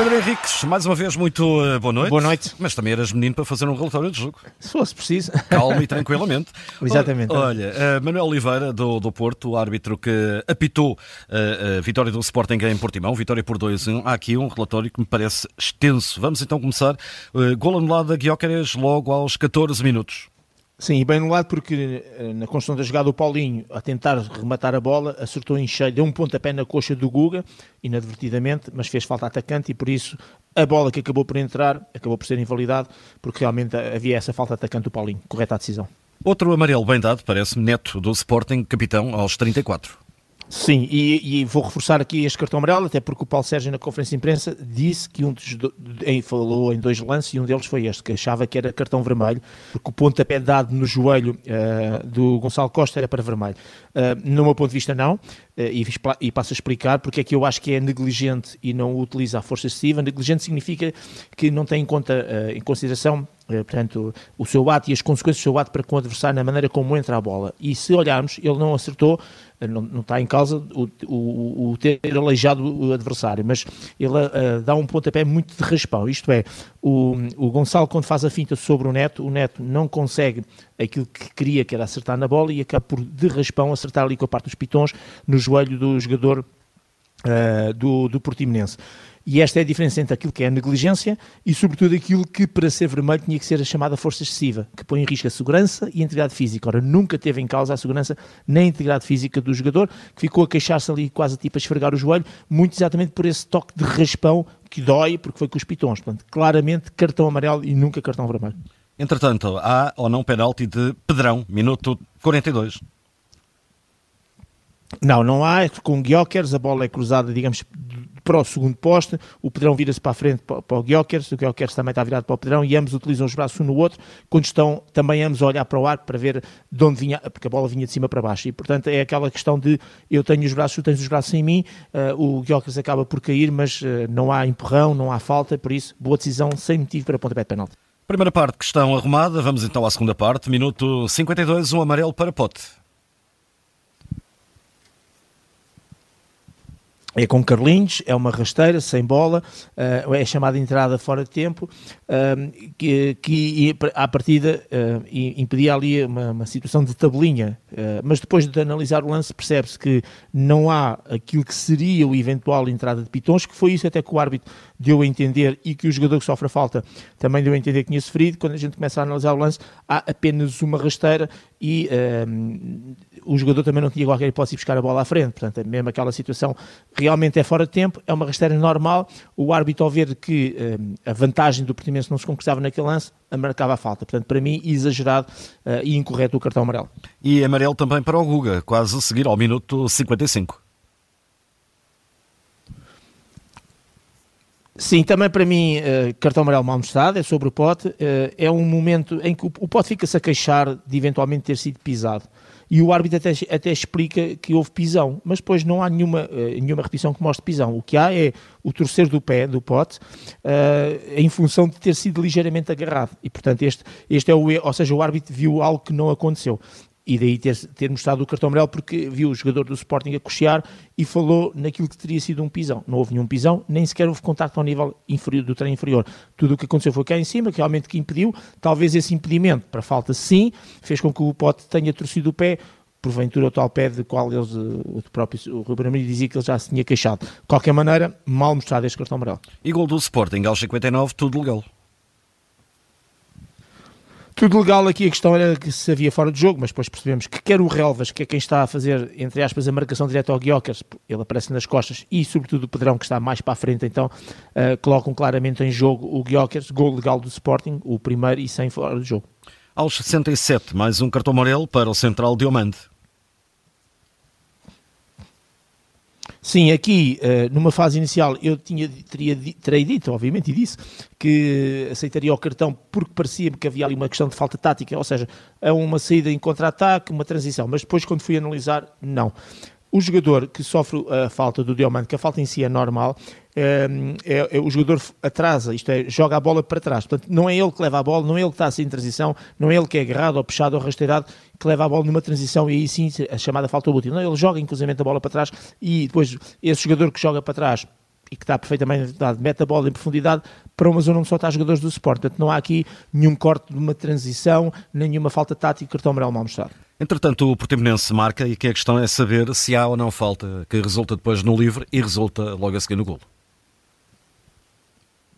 Pedro Henriques, mais uma vez, muito uh, boa noite. Boa noite. Mas também eras menino para fazer um relatório de jogo. Se fosse preciso. Calma e tranquilamente. Exatamente. Olha, uh, Manuel Oliveira, do, do Porto, o árbitro que apitou uh, a vitória do Sporting em Portimão, vitória por 2-1. Há aqui um relatório que me parece extenso. Vamos então começar. Gol anulado a Guióqueres logo aos 14 minutos. Sim, e bem no lado porque eh, na construção da jogada o Paulinho, a tentar rematar a bola, acertou em cheio, deu um pontapé na coxa do Guga, inadvertidamente, mas fez falta atacante e por isso a bola que acabou por entrar acabou por ser invalidada, porque realmente havia essa falta atacante do Paulinho. Correta a decisão. Outro amarelo bem dado, parece-me, Neto do Sporting, capitão, aos 34. Sim, e, e, vou reforçar aqui este cartão amarelo, até porque o Paulo Sérgio, na conferência de imprensa, disse que um dos. Em, falou em dois lances e um deles foi este, que achava que era cartão vermelho, porque o pontapé dado no joelho uh, do Gonçalo Costa era para vermelho. Uh, no meu ponto de vista, não, uh, e, e passo a explicar porque é que eu acho que é negligente e não utiliza a força excessiva. Negligente significa que não tem em conta, em consideração portanto, o seu ato e as consequências do seu ato para com o adversário na maneira como entra a bola. E se olharmos, ele não acertou não, não está em causa o, o, o, ter aleijado o adversário, mas ele uh, dá um pontapé muito de raspão. Isto é, o, o Gonçalo, quando faz a finta sobre o Neto, o Neto não consegue aquilo que queria, que era acertar na bola, e acaba por, de raspão, acertar ali com a parte dos pitons no joelho do jogador uh, do, do Portimonense. E esta é a diferença entre aquilo que é a negligência e, sobretudo, aquilo que, para ser vermelho, tinha que ser a chamada força excessiva, que põe em risco a segurança e a integridade física. Ora, nunca teve em causa a segurança nem a integridade física do jogador, que ficou a queixar-se ali quase tipo a esfregar o joelho, muito exatamente por esse toque de raspão que dói, porque foi com os pitons. Portanto, claramente, cartão amarelo e nunca cartão vermelho. Entretanto, há ou não penalti de Pedrão, minuto 42. Não, não há. Com Guiokers, a bola é cruzada, digamos, para o segundo poste, o Pedrão vira-se para a frente para, para o Guiokers, o Guiokers também está virado para o Pedrão e ambos utilizam os braços um no outro, quando estão também ambos a olhar para o ar para ver de onde vinha, porque a bola vinha de cima para baixo. E portanto é aquela questão de eu tenho os braços, tu tens os braços em mim, uh, o Guiokers acaba por cair, mas uh, não há empurrão, não há falta, por isso boa decisão sem motivo para pontapé de penalti. Primeira parte, questão arrumada, vamos então à segunda parte, minuto 52, um amarelo para Pote. É com Carlinhos, é uma rasteira, sem bola, uh, é chamada entrada fora de tempo, uh, que, que à partida uh, impedia ali uma, uma, situação de tabelinha, mas depois de analisar o lance percebe-se que não há aquilo que seria o eventual entrada de pitons, que foi isso até que o árbitro deu a entender e que o jogador que sofre a falta também deu a entender que tinha sofrido, quando a gente começa a analisar o lance, há apenas uma rasteira e o jogador também não tinha qualquer hipótese de buscar a bola à frente, portanto, é mesmo aquela situação realmente é fora de tempo, é uma rasteira normal, o árbitro ao ver que um, a vantagem do Portimonense não se concretizava naquele lance, marcava a falta, portanto, para mim, exagerado uh, e incorreto o cartão amarelo. E amarelo também para o Guga, quase a seguir ao minuto 55. Sim, também para mim, uh, cartão amarelo mal mostrado, é sobre o pote. Uh, é um momento em que o, o pote fica-se a queixar de eventualmente ter sido pisado e o árbitro até, até explica que houve pisão, mas depois não há nenhuma, uh, nenhuma repetição que mostre pisão. O que há é o torcer do pé, do pote, uh, em função de ter sido ligeiramente agarrado. E, portanto, este, este é o ou seja, o árbitro viu algo que não aconteceu e daí ter, ter mostrado o cartão amarelo porque viu o jogador do Sporting a e falou naquilo que teria sido um pisão. Não houve nenhum pisão, nem sequer houve contacto ao nível inferior, do trem inferior. Tudo o que aconteceu foi cá em cima, que realmente que impediu. Talvez esse impedimento, para falta sim, fez com que o Pote tenha torcido o pé, porventura o tal pé de qual eles, o próprio o Ruben Amorim dizia que ele já se tinha queixado. De qualquer maneira, mal mostrado este cartão amarelo. E gol do Sporting aos 59, tudo legal. Tudo legal aqui, a questão era que se havia fora de jogo, mas depois percebemos que quer o Relvas, que é quem está a fazer, entre aspas, a marcação direta ao Guiocas, ele aparece nas costas, e sobretudo o Pedrão, que está mais para a frente, então uh, colocam claramente em jogo o Guiocas, gol legal do Sporting, o primeiro e sem fora de jogo. Aos 67, mais um cartão amarelo para o central Diomande. Sim, aqui, uh, numa fase inicial, eu tinha, teria, terei dito, obviamente, e disse, que aceitaria o cartão porque parecia-me que havia ali uma questão de falta tática, ou seja, é uma saída em contra-ataque, uma transição, mas depois, quando fui analisar, não. O jogador que sofre a falta do Diomante, que a falta em si é normal, é, é, é, o jogador atrasa, isto é, joga a bola para trás. Portanto, não é ele que leva a bola, não é ele que está assim em transição, não é ele que é agarrado ou puxado ou rasteirado que leva a bola numa transição e aí sim a chamada falta útil. Não, ele joga inclusive a bola para trás e depois esse jogador que joga para trás e que está perfeitamente dado, mete a bola em profundidade para uma zona onde só está jogadores do Sport. Portanto, não há aqui nenhum corte de uma transição, nenhuma falta tática, cartão amarelo mal mostrado. Entretanto, o Portimonense marca e que a questão é saber se há ou não falta, que resulta depois no livre e resulta logo a seguir no golo.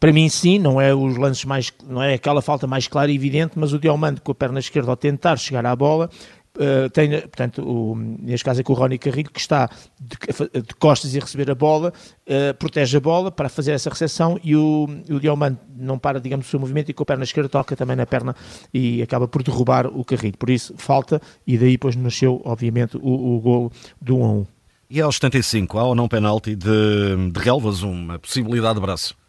Para mim, sim, não é os lances mais, não é aquela falta mais clara e evidente, mas o Diomando com a perna esquerda ao tentar chegar à bola, Uh, tem, portanto, o, neste caso é com o Rony Carrilho, que está de, de costas e receber a bola, uh, protege a bola para fazer essa recepção e o, o Diomando não para, digamos, o seu movimento e com a perna esquerda toca também na perna e acaba por derrubar o Carrilho. Por isso, falta e daí depois nasceu, obviamente, o, o gol do 1 a 1. E aos 75, há ou não penalti de, de Relvas, uma possibilidade de braço?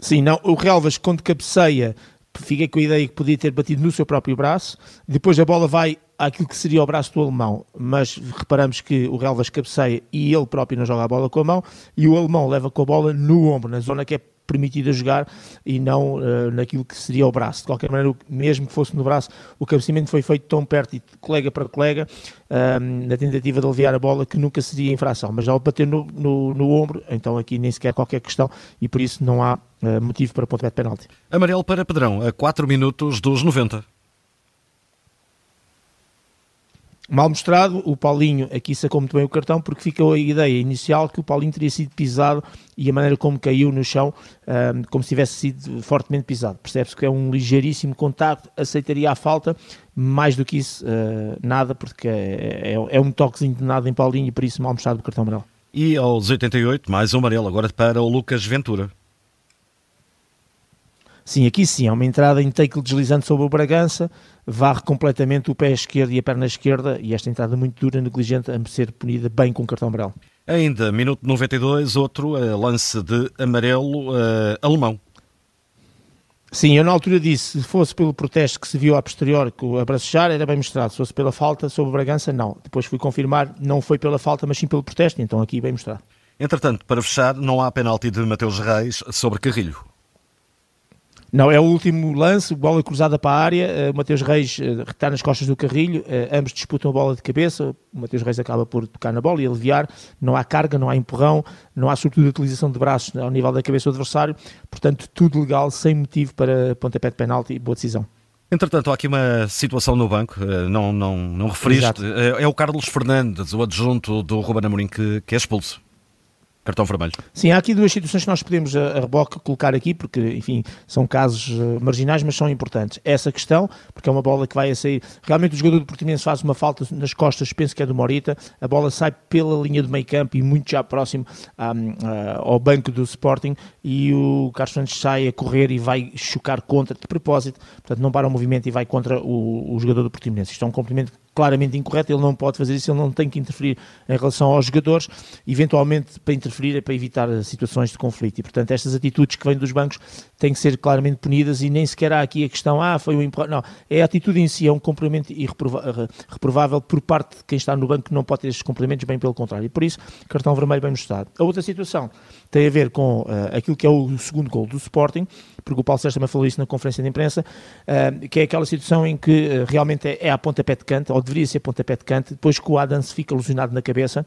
Sim, não, o Relvas quando cabeceia fiquei com a ideia que podia ter batido no seu próprio braço, depois a bola vai àquilo que seria o braço do alemão, mas reparamos que o Relvas cabeceia e ele próprio não joga a bola com a mão, e o alemão leva com a bola no ombro, na zona que é permitida jogar e não uh, naquilo que seria o braço. De qualquer maneira, mesmo que fosse no braço, o cabeceamento foi feito tão perto e colega para colega, uh, na tentativa de aliviar a bola, que nunca seria infração. Mas ao bater no, no, no ombro, então aqui nem sequer qualquer questão e por isso não há uh, motivo para ponto de penalti. Amarelo para Pedrão, a 4 minutos dos 90. Mal mostrado, o Paulinho aqui sacou muito bem o cartão porque ficou a ideia inicial que o Paulinho teria sido pisado e a maneira como caiu no chão, um, como se tivesse sido fortemente pisado. Percebe-se que é um ligeiríssimo contacto, aceitaria a falta, mais do que isso, uh, nada, porque é, é, é, um toquezinho de nada em Paulinho e por isso mal mostrado o cartão amarelo. E aos 88, mais um amarelo agora para o Lucas Ventura. Sim, aqui sim, é uma entrada em take deslizante sobre o Bragança, varre completamente o pé esquerdo e a perna esquerda, e esta entrada muito dura, negligente, a ser punida bem com cartão amarelo. Ainda, minuto 92, outro uh, lance de amarelo uh, alemão. Sim, eu na altura disse, se fosse pelo protesto que se viu a posterior, que o abraçar era bem mostrado, se fosse pela falta sobre o Bragança, não. Depois fui confirmar, não foi pela falta, mas sim pelo protesto, então aqui bem mostrado. Entretanto, para fechar, não há penalti de Mateus Reis sobre Carrilho. Não, é o último lance, bola cruzada para a área, o Mateus Reis uh, está nas costas do Carrilho, uh, ambos disputam a bola de cabeça, o Mateus Reis acaba por tocar na bola e aliviar, não há carga, não há empurrão, não há sobretudo utilização de braços ao nível da cabeça do adversário, portanto tudo legal, sem motivo para pontapé de penalti e boa decisão. Entretanto, há aqui uma situação no banco, não, não, não referiste, é, é o Carlos Fernandes, o adjunto do Ruben Amorim, que, que é expulso cartão vermelho. Sim, há aqui duas situações que nós podemos a, a reboque colocar aqui, porque, enfim, são casos uh, marginais, mas são importantes. Essa questão, porque é uma bola que vai a sair. Realmente o jogador do Portimonense faz uma falta nas costas, penso que é do Morita, a bola sai pela linha do meio campo e muito já próximo uh, ao banco do Sporting e o Carlos Santos sai a correr e vai chocar contra, de propósito, portanto não para o movimento e vai contra o, o jogador do Portimonense. Isto é um cumprimento claramente incorreto, ele não pode fazer isso, ele não tem que interferir em relação aos jogadores, eventualmente para interferir é para evitar situações de conflito. E portanto estas atitudes que vêm dos bancos têm que ser claramente punidas e nem sequer há aqui a questão, ah, foi um empurrão, não, é a atitude em si, é um cumprimento irreprovável por parte de quem está no banco que não pode ter estes cumprimentos, bem pelo contrário, e por isso, cartão vermelho bem mostrado. A outra situação tem a ver com uh, aquilo que é o segundo gol do Sporting, porque o Paulo Sérgio também falou isso na conferência de imprensa, uh, que é aquela situação em que uh, realmente é, é a pontapé de canto, ou deveria ser pontapé de canto, depois que o Adams fica alucinado na cabeça,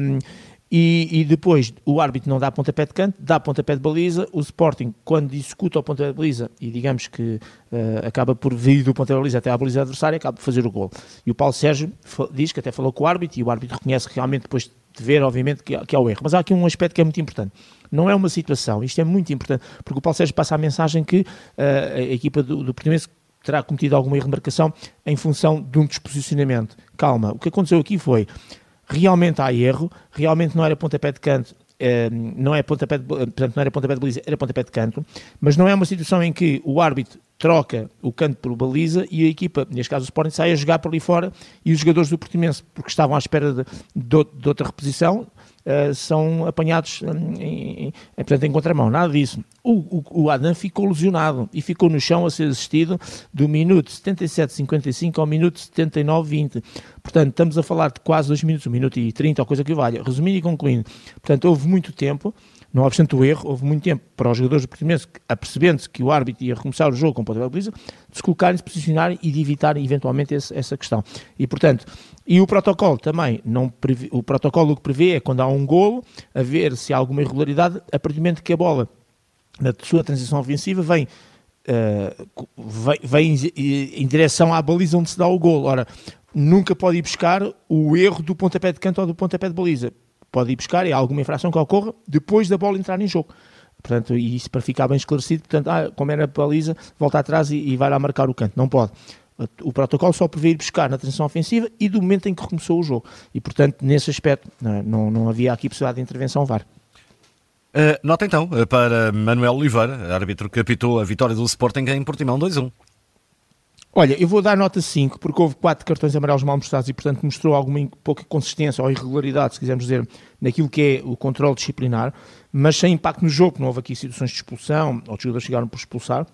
um, e, e, depois o árbitro não dá pontapé de canto, dá pontapé de baliza, o Sporting, quando executa o pontapé de baliza, e digamos que uh, acaba por vir do pontapé de baliza até à baliza adversária, acaba por fazer o gol. E o Paulo Sérgio diz que até falou com o árbitro, e o árbitro reconhece realmente depois de ver, obviamente, que, que é o erro. Mas há aqui um aspecto que é muito importante. Não é uma situação, isto é muito importante, porque o Paulo Sérgio passa a mensagem que uh, a equipa do, do Portimonense terá cometido alguma erro de marcação em função de um desposicionamento. Calma, o que aconteceu aqui foi, realmente há erro, realmente não era pontapé de canto, eh, não é pontapé de, portanto, não era pontapé de baliza, era pontapé de canto, mas não é uma situação em que o árbitro troca o canto por baliza e a equipa, neste caso o Sporting, sai a jogar por ali fora e os jogadores do Portimense, porque estavam à espera de, de, de outra reposição, uh, são apanhados hum, em, em, portanto, em contramão. Nada disso. O, o, o, Adam ficou lesionado e ficou no chão a ser assistido do minuto 77-55 ao minuto 79-20. Portanto, estamos a falar de quase 2 minutos, 1 minuto e 30, ou coisa que valha. Resumindo e concluindo, portanto, houve muito tempo Não obstante o erro, houve muito tempo para os jogadores do Portimonense, apercebendo-se que o árbitro ia recomeçar o jogo com o pontapé de se colocarem, se posicionarem e de evitarem eventualmente esse, essa questão. E, portanto, e o protocolo também, não prevê, o protocolo o que prevê é quando há um golo, a ver se há alguma irregularidade, a partir do momento que a bola, na sua transição ofensiva, vem Uh, vem, vem em, direção à baliza onde se dá o golo. Ora, nunca pode ir buscar o erro do pontapé de canto ou do pontapé de baliza. Pode ir buscar, é alguma infração que ocorra depois da bola entrar em jogo. Portanto, e isso para ficar bem esclarecido, portanto, ah, como era a baliza, volta atrás e, e vai lá marcar o canto. Não pode. O protocolo só prevê ir buscar na transição ofensiva e do momento em que começou o jogo. E, portanto, nesse aspecto, não, não, não havia aqui possibilidade de intervenção VAR. Uh, nota então eh, para Manuel Oliveira, árbitro que apitou a vitória do Sporting em Portimão 2-1. Olha, eu vou dar nota 5, porque houve quatro cartões amarelos mal mostrados e, portanto, mostrou alguma pouca consistência ou irregularidade, se quisermos dizer, naquilo que é o controle disciplinar, mas sem impacto no jogo, não houve aqui situações de expulsão, ou os jogadores chegaram por expulsar.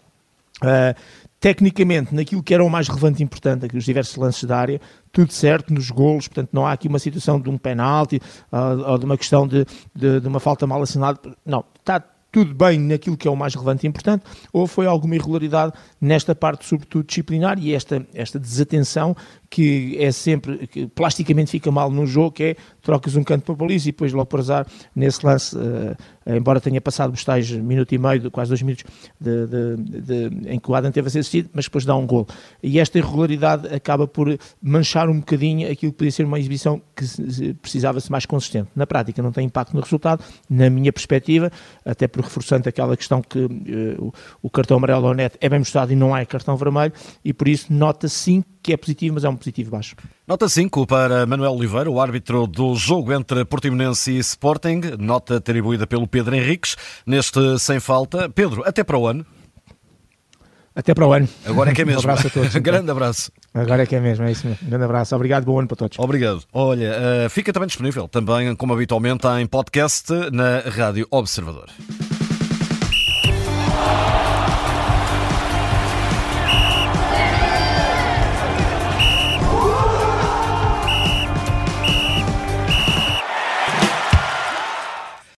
Uh, tecnicamente, naquilo que era o mais relevante e importante, aqui os diversos lances da área, tudo certo nos golos, portanto não há aqui uma situação de um penalti uh, ou de uma questão de, de, de uma falta mal assinada, não, está tudo bem naquilo que é o mais relevante e importante, ou foi alguma irregularidade nesta parte, sobretudo disciplinar, e esta, esta desatenção que é sempre, que plasticamente fica mal no jogo, que é trocas um canto para a baliza e depois logo por azar, nesse lance, uh, embora tenha passado os tais minuto e meio, quase dois minutos, de, de, de, em que o Adam teve a ser assistido, mas depois dá um gol. E esta irregularidade acaba por manchar um bocadinho aquilo que podia ser uma exibição que precisava-se mais consistente. Na prática não tem impacto no resultado, na minha perspectiva, até por reforçando aquela questão que uh, o cartão amarelo ao net é bem mostrado e não é cartão vermelho, e por isso nota 5 que é positivo, mas é um positivo baixo. Nota 5 para Manuel Oliveira, o árbitro do jogo entre Portimonense e Sporting, nota atribuída pelo Pedro Henriques, neste sem falta. Pedro, até para o ano. Até para o ano. Agora é que é mesmo. Um abraço a todos. Grande abraço. Agora é que é mesmo, é isso mesmo. Grande abraço. Obrigado, bom ano para todos. Obrigado. Olha, uh, fica também disponível, também como habitualmente, em podcast na Rádio Observador.